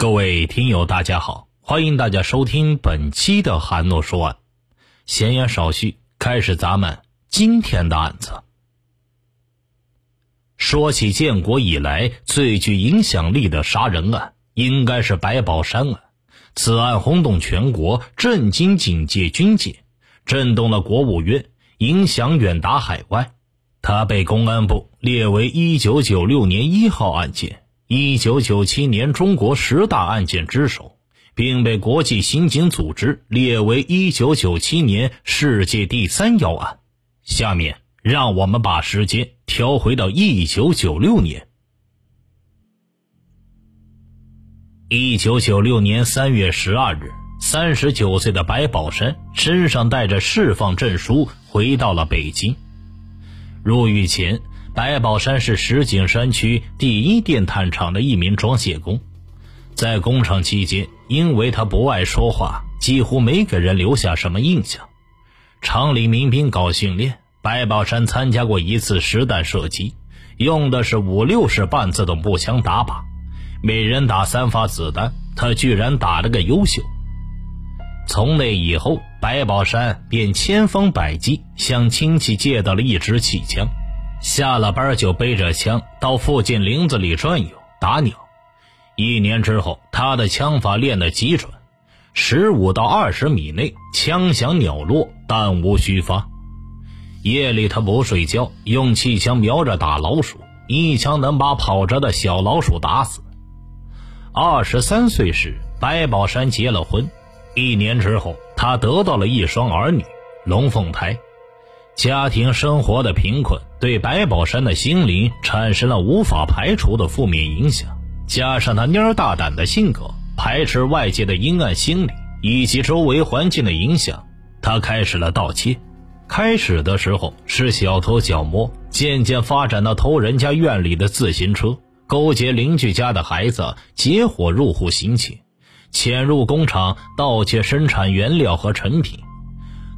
各位听友，大家好，欢迎大家收听本期的韩诺说案。闲言少叙，开始咱们今天的案子。说起建国以来最具影响力的杀人案，应该是白宝山案。此案轰动全国，震惊警界军界，震动了国务院，影响远达海外。他被公安部列为一九九六年一号案件。一九九七年中国十大案件之首，并被国际刑警组织列为一九九七年世界第三要案。下面，让我们把时间调回到一九九六年。一九九六年三月十二日，三十九岁的白宝山身上带着释放证书，回到了北京。入狱前。白宝山是石景山区第一电炭厂的一名装卸工，在工厂期间，因为他不爱说话，几乎没给人留下什么印象。厂里民兵搞训练，白宝山参加过一次实弹射击，用的是五六式半自动步枪打靶，每人打三发子弹，他居然打了个优秀。从那以后，白宝山便千方百计向亲戚借到了一支气枪。下了班就背着枪到附近林子里转悠打鸟，一年之后，他的枪法练得极准，十五到二十米内枪响鸟落，弹无虚发。夜里他不睡觉，用气枪瞄着打老鼠，一枪能把跑着的小老鼠打死。二十三岁时，白宝山结了婚，一年之后，他得到了一双儿女，龙凤胎。家庭生活的贫困对白宝山的心灵产生了无法排除的负面影响，加上他蔫大胆的性格，排斥外界的阴暗心理以及周围环境的影响，他开始了盗窃。开始的时候是小偷小摸，渐渐发展到偷人家院里的自行车，勾结邻居家的孩子，结伙入户行窃，潜入工厂盗窃生产原料和成品。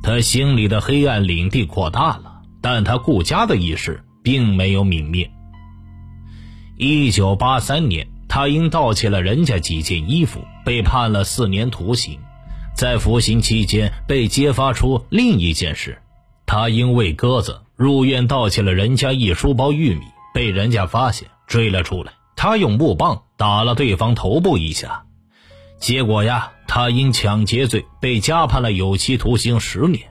他心里的黑暗领地扩大了，但他顾家的意识并没有泯灭。一九八三年，他因盗窃了人家几件衣服，被判了四年徒刑。在服刑期间，被揭发出另一件事：他因喂鸽子入院盗窃了人家一书包玉米，被人家发现追了出来。他用木棒打了对方头部一下。结果呀，他因抢劫罪被加判了有期徒刑十年。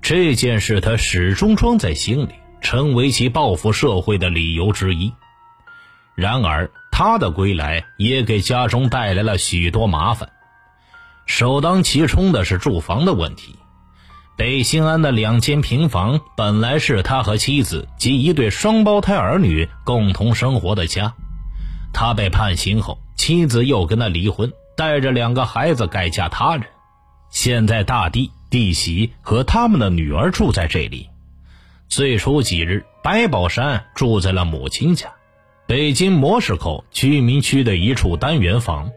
这件事他始终装在心里，成为其报复社会的理由之一。然而，他的归来也给家中带来了许多麻烦。首当其冲的是住房的问题。北新安的两间平房本来是他和妻子及一对双胞胎儿女共同生活的家。他被判刑后，妻子又跟他离婚。带着两个孩子改嫁他人，现在大弟、弟媳和他们的女儿住在这里。最初几日，白宝山住在了母亲家，北京模式口居民区的一处单元房。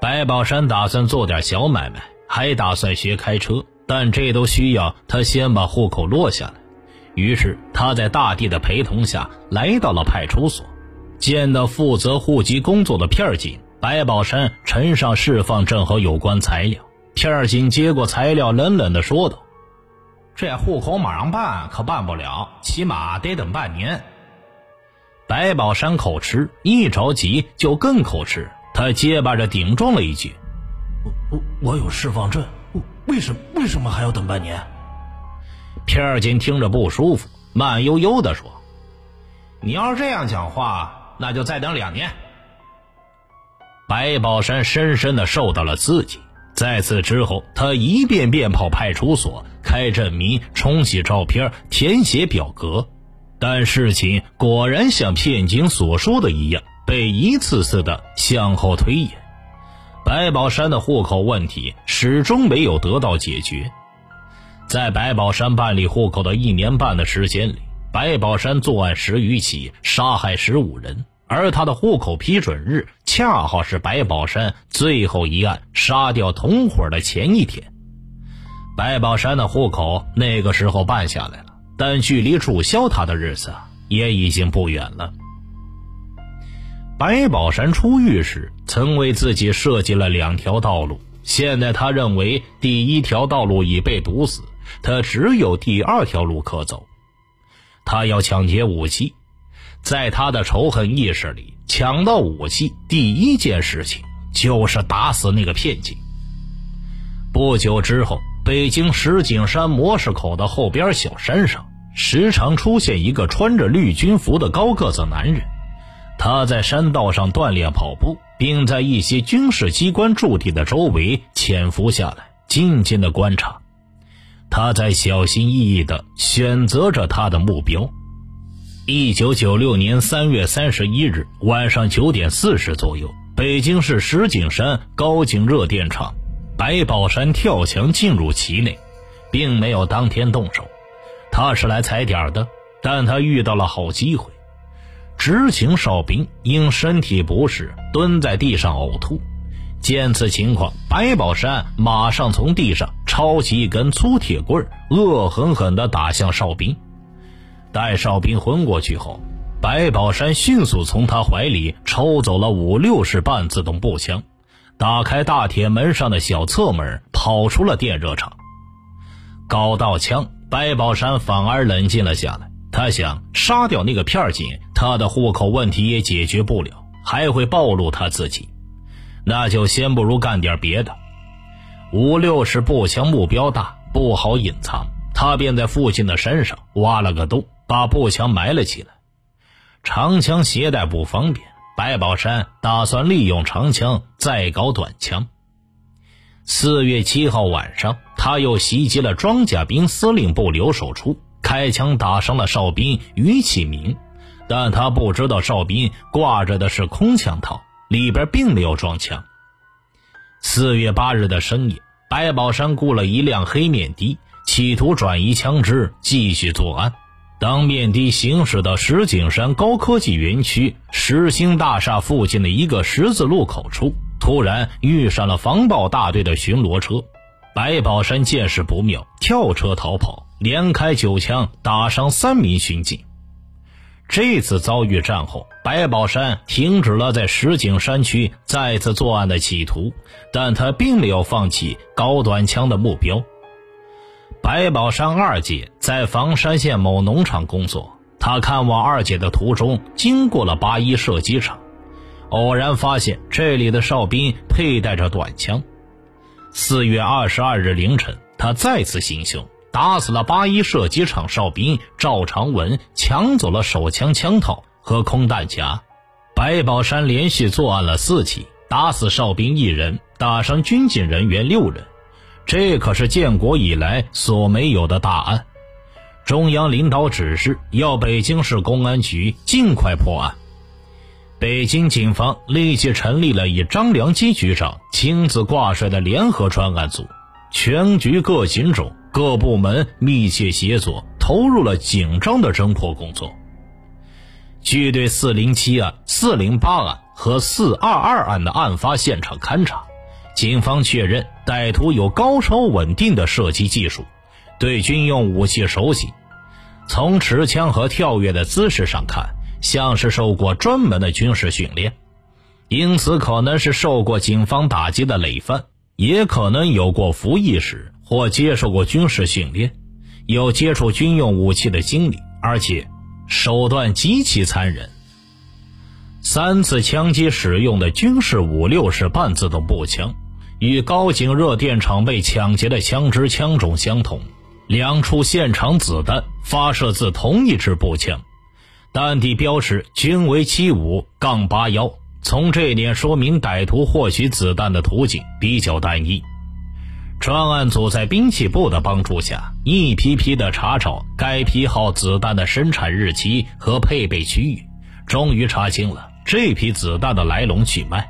白宝山打算做点小买卖，还打算学开车，但这都需要他先把户口落下来。于是他在大弟的陪同下来到了派出所，见到负责户籍工作的片警。白宝山呈上释放证和有关材料，片儿警接过材料，冷冷地说道：“这户口马上办，可办不了，起码得等半年。”白宝山口吃，一着急就更口吃，他结巴着顶撞了一句：“我我我有释放证，为什为什么还要等半年？”片儿警听着不舒服，慢悠悠地说：“你要是这样讲话，那就再等两年。”白宝山深深的受到了刺激，在此之后，他一遍遍跑派出所开证明、冲洗照片、填写表格，但事情果然像片警所说的一样，被一次次的向后推延。白宝山的户口问题始终没有得到解决。在白宝山办理户口的一年半的时间里，白宝山作案十余起，杀害十五人。而他的户口批准日恰好是白宝山最后一案杀掉同伙的前一天。白宝山的户口那个时候办下来了，但距离注销他的日子也已经不远了。白宝山出狱时曾为自己设计了两条道路，现在他认为第一条道路已被堵死，他只有第二条路可走。他要抢劫武器，在他的仇恨意识里，抢到武器第一件事情就是打死那个骗警。不久之后，北京石景山模式口的后边小山上，时常出现一个穿着绿军服的高个子男人。他在山道上锻炼跑步，并在一些军事机关驻地的周围潜伏下来，静静的观察。他在小心翼翼地选择着他的目标。一九九六年三月三十一日晚上九点四十左右，北京市石景山高井热电厂，白宝山跳墙进入其内，并没有当天动手。他是来踩点的，但他遇到了好机会。执勤哨兵因身体不适蹲在地上呕吐，见此情况，白宝山马上从地上抄起一根粗铁棍，恶狠狠地打向哨兵。待哨兵昏过去后，白宝山迅速从他怀里抽走了五六式半自动步枪，打开大铁门上的小侧门，跑出了电热厂。搞到枪，白宝山反而冷静了下来。他想杀掉那个片警，他的户口问题也解决不了，还会暴露他自己，那就先不如干点别的。五六式步枪目标大，不好隐藏，他便在附近的山上挖了个洞，把步枪埋了起来。长枪携带不方便，白宝山打算利用长枪再搞短枪。四月七号晚上，他又袭击了装甲兵司令部留守处。开枪打伤了哨兵于启明，但他不知道哨兵挂着的是空枪套，里边并没有装枪。四月八日的深夜，白宝山雇了一辆黑面的，企图转移枪支，继续作案。当面的行驶到石景山高科技园区石兴大厦附近的一个十字路口处，突然遇上了防暴大队的巡逻车。白宝山见势不妙，跳车逃跑。连开九枪，打伤三名巡警。这次遭遇战后，白宝山停止了在石景山区再次作案的企图，但他并没有放弃高短枪的目标。白宝山二姐在房山县某农场工作，他看望二姐的途中经过了八一射击场，偶然发现这里的哨兵佩戴着短枪。四月二十二日凌晨，他再次行凶。打死了八一射击场哨兵赵长文，抢走了手枪枪套和空弹夹。白宝山连续作案了四起，打死哨兵一人，打伤军警人员六人。这可是建国以来所没有的大案。中央领导指示，要北京市公安局尽快破案。北京警方立即成立了以张良基局长亲自挂帅的联合专案组，全局各警种。各部门密切协作，投入了紧张的侦破工作。据对四零七案、四零八案和四二二案的案发现场勘查，警方确认歹徒有高超稳定的射击技术，对军用武器熟悉。从持枪和跳跃的姿势上看，像是受过专门的军事训练，因此可能是受过警方打击的累犯，也可能有过服役史。或接受过军事训练，有接触军用武器的经历，而且手段极其残忍。三次枪击使用的军事五六式半自动步枪，与高井热电厂被抢劫的枪支枪种相同，两处现场子弹发射自同一支步枪，弹地标识均为七五杠八幺。从这点说明，歹徒获取子弹的途径比较单一。专案组在兵器部的帮助下，一批批的查找该批号子弹的生产日期和配备区域，终于查清了这批子弹的来龙去脉。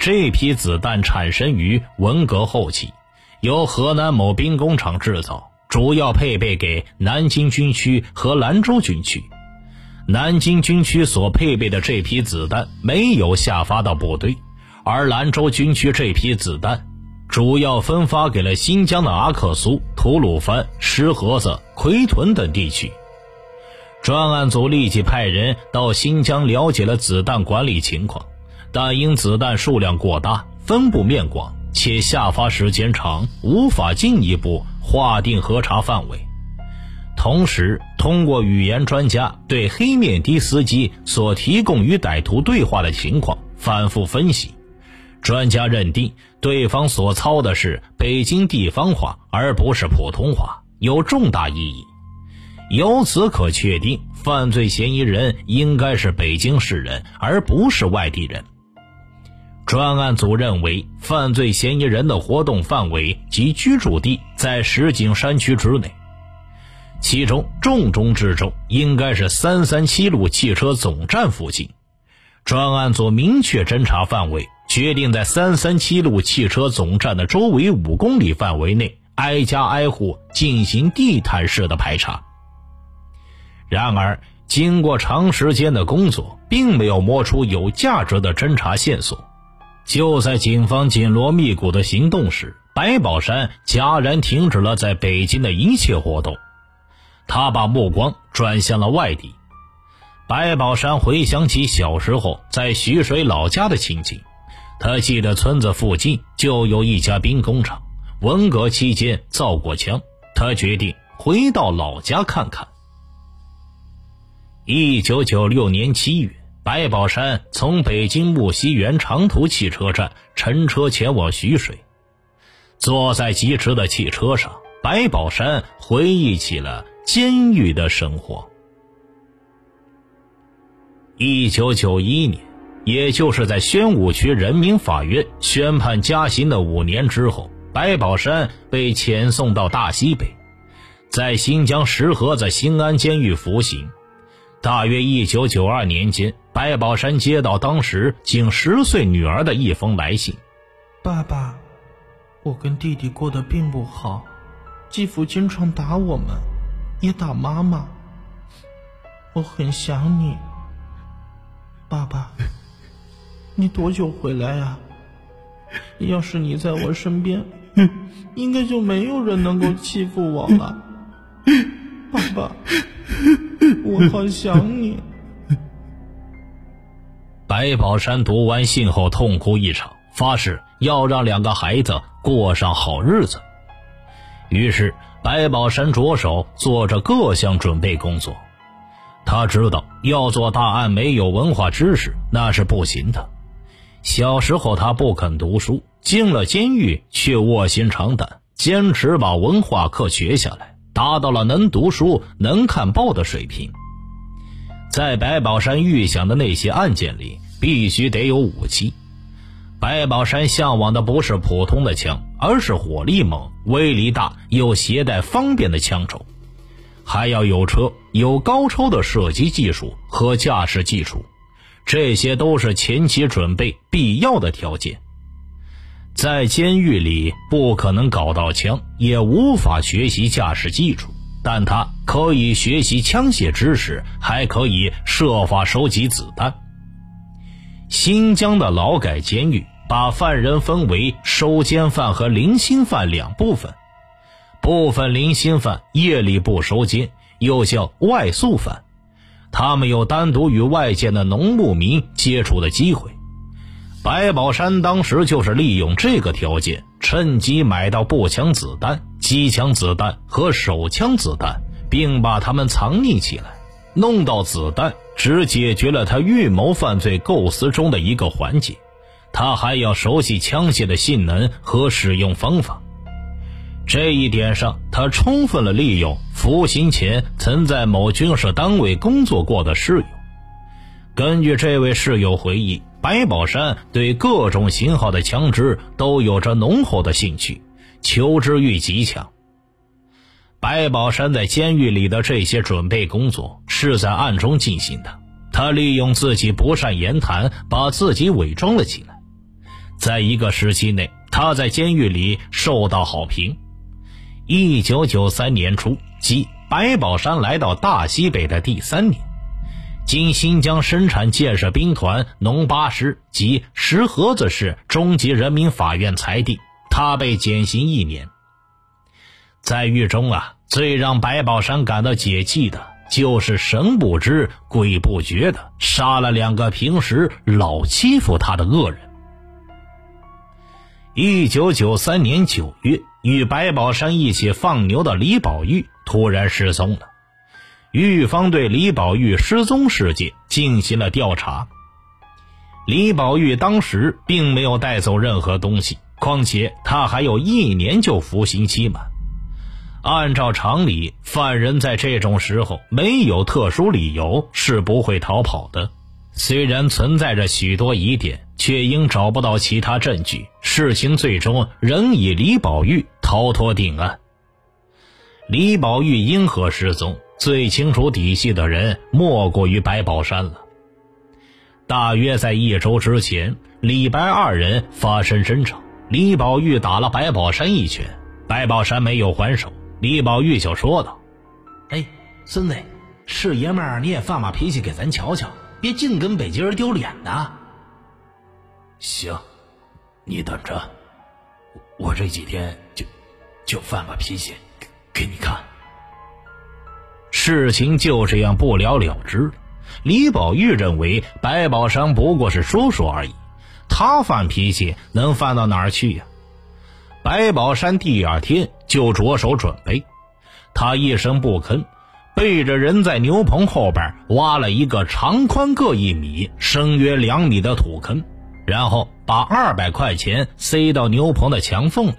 这批子弹产生于文革后期，由河南某兵工厂制造，主要配备给南京军区和兰州军区。南京军区所配备的这批子弹没有下发到部队，而兰州军区这批子弹。主要分发给了新疆的阿克苏、吐鲁番、石河子、奎屯等地区。专案组立即派人到新疆了解了子弹管理情况，但因子弹数量过大、分布面广，且下发时间长，无法进一步划定核查范围。同时，通过语言专家对黑面的司机所提供与歹徒对话的情况反复分析，专家认定对方所操的是北京地方话，而不是普通话，有重大意义。由此可确定，犯罪嫌疑人应该是北京市人，而不是外地人。专案组认为，犯罪嫌疑人的活动范围及居住地在石景山区之内。其中重中之重应该是三三七路汽车总站附近，专案组明确侦查范围，决定在三三七路汽车总站的周围五公里范围内，挨家挨户进行地毯式的排查。然而，经过长时间的工作，并没有摸出有价值的侦查线索。就在警方紧锣密鼓的行动时，白宝山戛然停止了在北京的一切活动。他把目光转向了外地。白宝山回想起小时候在徐水老家的情景，他记得村子附近就有一家兵工厂，文革期间造过枪。他决定回到老家看看。一九九六年七月，白宝山从北京木樨园长途汽车站乘车前往徐水，坐在疾驰的汽车上，白宝山回忆起了。监狱的生活。一九九一年，也就是在宣武区人民法院宣判加刑的五年之后，白宝山被遣送到大西北，在新疆石河子新安监狱服刑。大约一九九二年间，白宝山接到当时仅十岁女儿的一封来信：“爸爸，我跟弟弟过得并不好，继父经常打我们。”也打妈妈，我很想你，爸爸，你多久回来呀？要是你在我身边，应该就没有人能够欺负我了。爸爸，我好想你。白宝山读完信后痛哭一场，发誓要让两个孩子过上好日子。于是。白宝山着手做着各项准备工作，他知道要做大案没有文化知识那是不行的。小时候他不肯读书，进了监狱却卧薪尝胆，坚持把文化课学下来，达到了能读书、能看报的水平。在白宝山预想的那些案件里，必须得有武器。白宝山向往的不是普通的枪，而是火力猛、威力大又携带方便的枪种，还要有车、有高超的射击技术和驾驶技术，这些都是前期准备必要的条件。在监狱里不可能搞到枪，也无法学习驾驶技术，但他可以学习枪械知识，还可以设法收集子弹。新疆的劳改监狱把犯人分为收监犯和零星犯两部分，部分零星犯夜里不收监，又叫外宿犯，他们有单独与外界的农牧民接触的机会。白宝山当时就是利用这个条件，趁机买到步枪子弹、机枪子弹和手枪子弹，并把它们藏匿起来。弄到子弹只解决了他预谋犯罪构思中的一个环节，他还要熟悉枪械的性能和使用方法。这一点上，他充分了利用服刑前曾在某军事单位工作过的室友。根据这位室友回忆，白宝山对各种型号的枪支都有着浓厚的兴趣，求知欲极强。白宝山在监狱里的这些准备工作是在暗中进行的。他利用自己不善言谈，把自己伪装了起来。在一个时期内，他在监狱里受到好评。一九九三年初，即白宝山来到大西北的第三年，经新疆生产建设兵团农八师及石河子市中级人民法院裁定，他被减刑一年。在狱中啊，最让白宝山感到解气的，就是神不知鬼不觉的杀了两个平时老欺负他的恶人。一九九三年九月，与白宝山一起放牛的李宝玉突然失踪了。狱方对李宝玉失踪事件进行了调查。李宝玉当时并没有带走任何东西，况且他还有一年就服刑期满。按照常理，犯人在这种时候没有特殊理由是不会逃跑的。虽然存在着许多疑点，却因找不到其他证据，事情最终仍以李宝玉逃脱定案。李宝玉因何失踪？最清楚底细的人莫过于白宝山了。大约在一周之前，李白二人发生争吵，李宝玉打了白宝山一拳，白宝山没有还手，李宝玉就说道：“哎，孙子，是爷们儿你也发把脾气给咱瞧瞧。”别净跟北京人丢脸呐！行，你等着，我这几天就就犯把脾气给给你看。事情就这样不了了之了。李宝玉认为白宝山不过是说说而已，他犯脾气能犯到哪儿去呀？白宝山第二天就着手准备，他一声不吭。背着人在牛棚后边挖了一个长宽各一米、深约两米的土坑，然后把二百块钱塞到牛棚的墙缝里。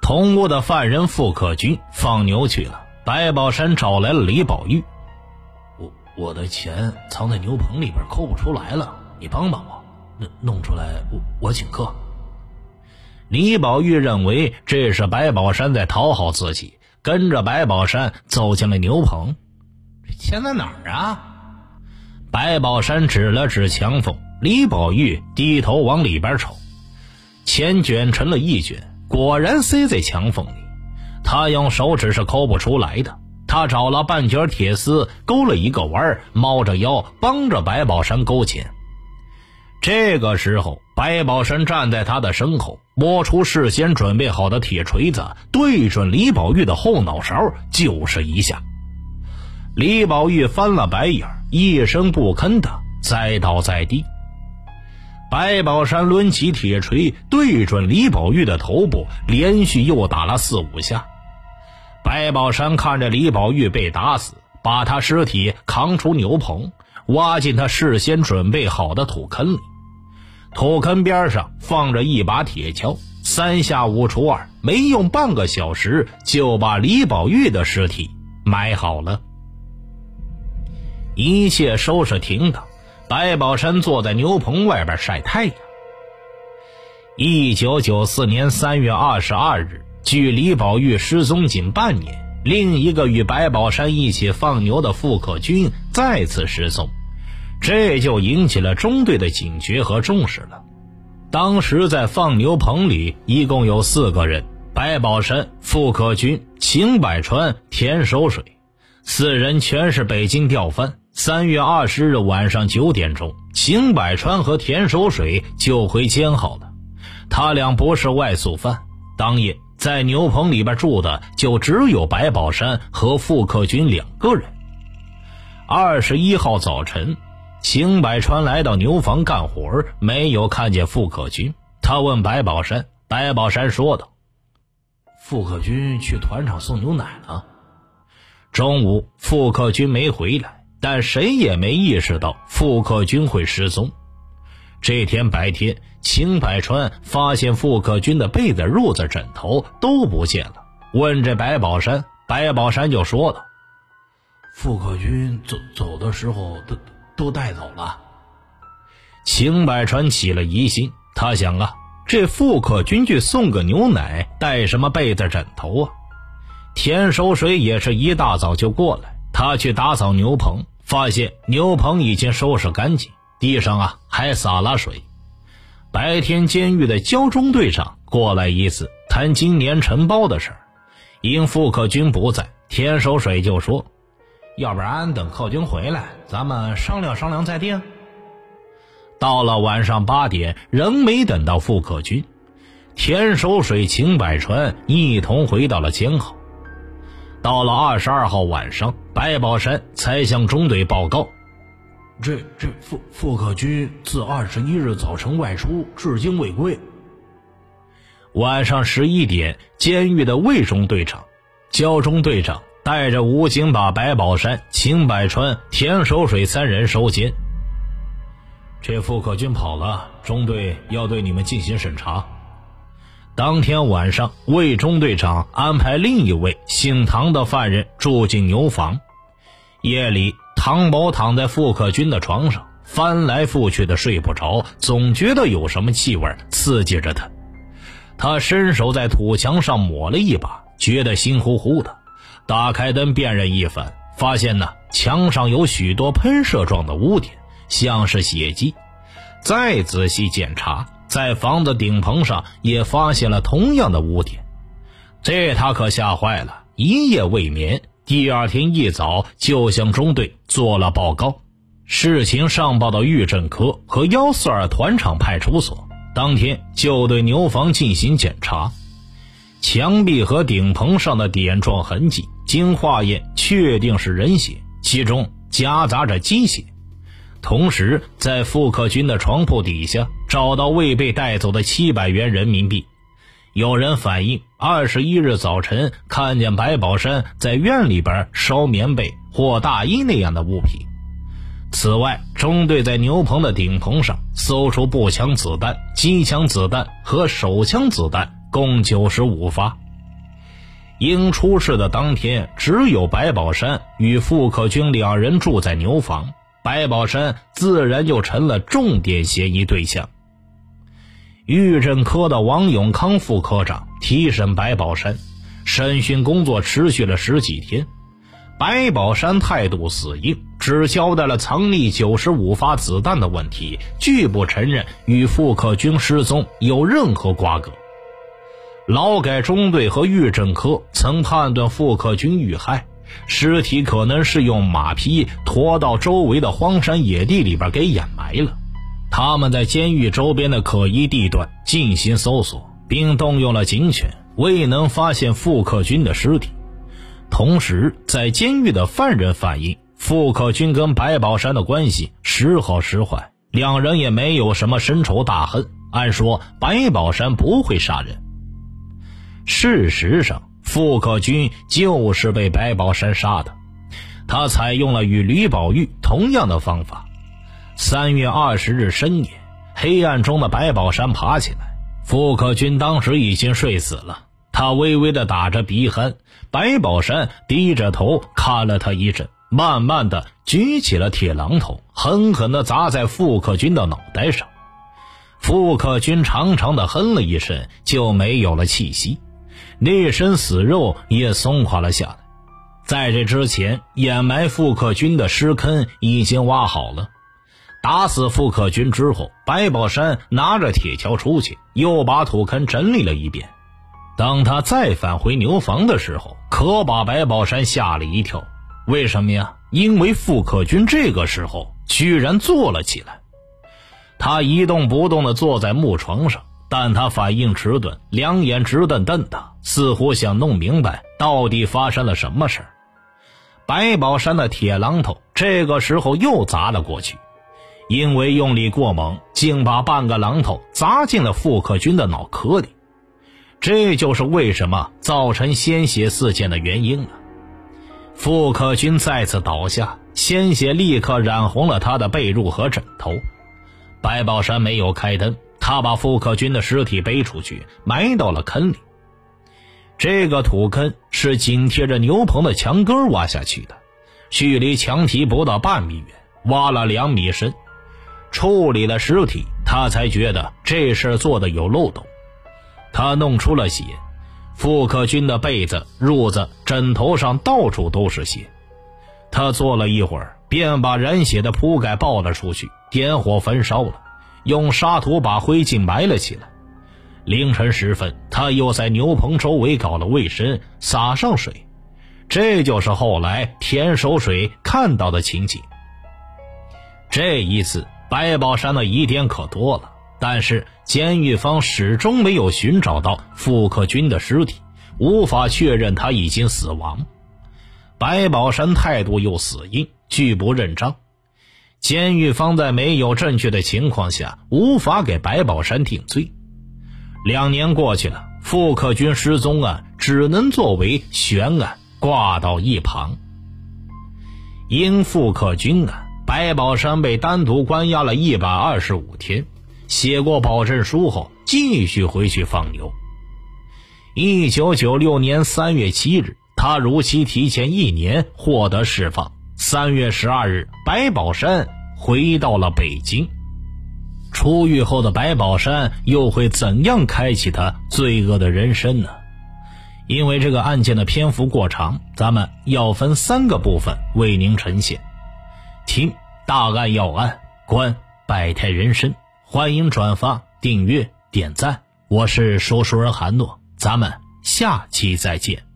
同屋的犯人傅克军放牛去了，白宝山找来了李宝玉：“我我的钱藏在牛棚里边，抠不出来了，你帮帮我，弄弄出来，我我请客。”李宝玉认为这是白宝山在讨好自己。跟着白宝山走进了牛棚，这钱在哪儿啊？白宝山指了指墙缝，李宝玉低头往里边瞅，钱卷成了一卷，果然塞在墙缝里。他用手指是抠不出来的，他找了半截铁丝勾了一个弯，猫着腰帮着白宝山勾钱。这个时候，白宝山站在他的身后。摸出事先准备好的铁锤子，对准李宝玉的后脑勺就是一下。李宝玉翻了白眼，一声不吭的栽倒在地。白宝山抡起铁锤，对准李宝玉的头部，连续又打了四五下。白宝山看着李宝玉被打死，把他尸体扛出牛棚，挖进他事先准备好的土坑里。土坑边上放着一把铁锹，三下五除二，没用半个小时就把李宝玉的尸体埋好了。一切收拾停当，白宝山坐在牛棚外边晒太阳。一九九四年三月二十二日，距李宝玉失踪仅半年，另一个与白宝山一起放牛的傅克军再次失踪。这就引起了中队的警觉和重视了。当时在放牛棚里一共有四个人：白宝山、傅克军、秦百川、田守水，四人全是北京调犯。三月二十日晚上九点钟，秦百川和田守水就回监好了。他俩不是外宿犯。当夜在牛棚里边住的就只有白宝山和傅克军两个人。二十一号早晨。秦百川来到牛房干活，没有看见傅克军。他问白宝山，白宝山说道：“傅克军去团场送牛奶了。中午傅克军没回来，但谁也没意识到傅克军会失踪。这天白天，秦百川发现傅克军的被子、褥子、枕头都不见了，问这白宝山，白宝山就说道：“傅克军走走的时候都。”都带走了。秦百川起了疑心，他想啊，这傅克军去送个牛奶，带什么被子枕头啊？田守水也是一大早就过来，他去打扫牛棚，发现牛棚已经收拾干净，地上啊还洒了水。白天监狱的交中队长过来一次，谈今年承包的事儿，因傅克军不在，田守水就说。要不然等寇军回来，咱们商量商量再定。到了晚上八点，仍没等到傅克军，田守水、秦百川一同回到了监号。到了二十二号晚上，白宝山才向中队报告：这这傅傅克军自二十一日早晨外出，至今未归。晚上十一点，监狱的卫中队长、焦中队长带着武警把白宝山、秦百川、田守水三人收监。这傅克军跑了，中队要对你们进行审查。当天晚上，魏中队长安排另一位姓唐的犯人住进牛房。夜里，唐宝躺在傅克军的床上，翻来覆去的睡不着，总觉得有什么气味刺激着他。他伸手在土墙上抹了一把，觉得心乎乎的。打开灯辨认一番，发现呢墙上有许多喷射状的污点，像是血迹。再仔细检查，在房子顶棚上也发现了同样的污点。这他可吓坏了，一夜未眠。第二天一早就向中队做了报告，事情上报到狱政科和幺四二团场派出所。当天就对牛房进行检查，墙壁和顶棚上的点状痕迹经化验确定是人血，其中夹杂着鸡血。同时，在傅克军的床铺底下找到未被带走的七百元人民币。有人反映，二十一日早晨看见白宝山在院里边烧棉被或大衣那样的物品。此外，中队在牛棚的顶棚上搜出步枪子弹、机枪子弹和手枪子弹，共九十五发。因出事的当天只有白宝山与傅克军两人住在牛房，白宝山自然就成了重点嫌疑对象。狱政科的王永康副科长提审白宝山，审讯工作持续了十几天。白宝山态度死硬，只交代了藏匿九十五发子弹的问题，拒不承认与傅克军失踪有任何瓜葛。劳改中队和狱政科曾判断傅克军遇害，尸体可能是用马匹驮到周围的荒山野地里边给掩埋了。他们在监狱周边的可疑地段进行搜索，并动用了警犬，未能发现傅克军的尸体。同时，在监狱的犯人反映，傅克军跟白宝山的关系时好时坏，两人也没有什么深仇大恨。按说，白宝山不会杀人。事实上，傅克军就是被白宝山杀的。他采用了与吕宝玉同样的方法。三月二十日深夜，黑暗中的白宝山爬起来，傅克军当时已经睡死了。他微微的打着鼻鼾，白宝山低着头看了他一阵，慢慢的举起了铁榔头，狠狠的砸在傅克军的脑袋上。傅克军长长的哼了一声，就没有了气息，那身死肉也松垮了下来。在这之前，掩埋傅克军的尸坑已经挖好了。打死傅克军之后，白宝山拿着铁锹出去，又把土坑整理了一遍。当他再返回牛房的时候，可把白宝山吓了一跳。为什么呀？因为傅克军这个时候居然坐了起来。他一动不动地坐在木床上，但他反应迟钝，两眼直瞪瞪的，似乎想弄明白到底发生了什么事儿白宝山的铁榔头这个时候又砸了过去，因为用力过猛，竟把半个榔头砸进了傅克军的脑壳里。这就是为什么造成鲜血四溅的原因了。傅克军再次倒下，鲜血立刻染红了他的被褥和枕头。白宝山没有开灯，他把傅克军的尸体背出去，埋到了坑里。这个土坑是紧贴着牛棚的墙根挖下去的，距离墙体不到半米远，挖了两米深。处理了尸体，他才觉得这事做的有漏洞。他弄出了血，傅克军的被子、褥子、枕头上到处都是血。他坐了一会儿，便把染血的铺盖抱了出去，点火焚烧了，用沙土把灰烬埋了起来。凌晨时分，他又在牛棚周围搞了卫生，洒上水。这就是后来田守水看到的情景。这一次，白宝山的疑点可多了。但是监狱方始终没有寻找到傅克军的尸体，无法确认他已经死亡。白宝山态度又死硬，拒不认账。监狱方在没有证据的情况下，无法给白宝山定罪。两年过去了，傅克军失踪案只能作为悬案挂到一旁。因傅克军案，白宝山被单独关押了一百二十五天。写过保证书后，继续回去放牛。一九九六年三月七日，他如期提前一年获得释放。三月十二日，白宝山回到了北京。出狱后的白宝山又会怎样开启他罪恶的人生呢？因为这个案件的篇幅过长，咱们要分三个部分为您呈现。听大案要案，观百态人生，欢迎转发、订阅、点赞。我是说书人韩诺，咱们下期再见。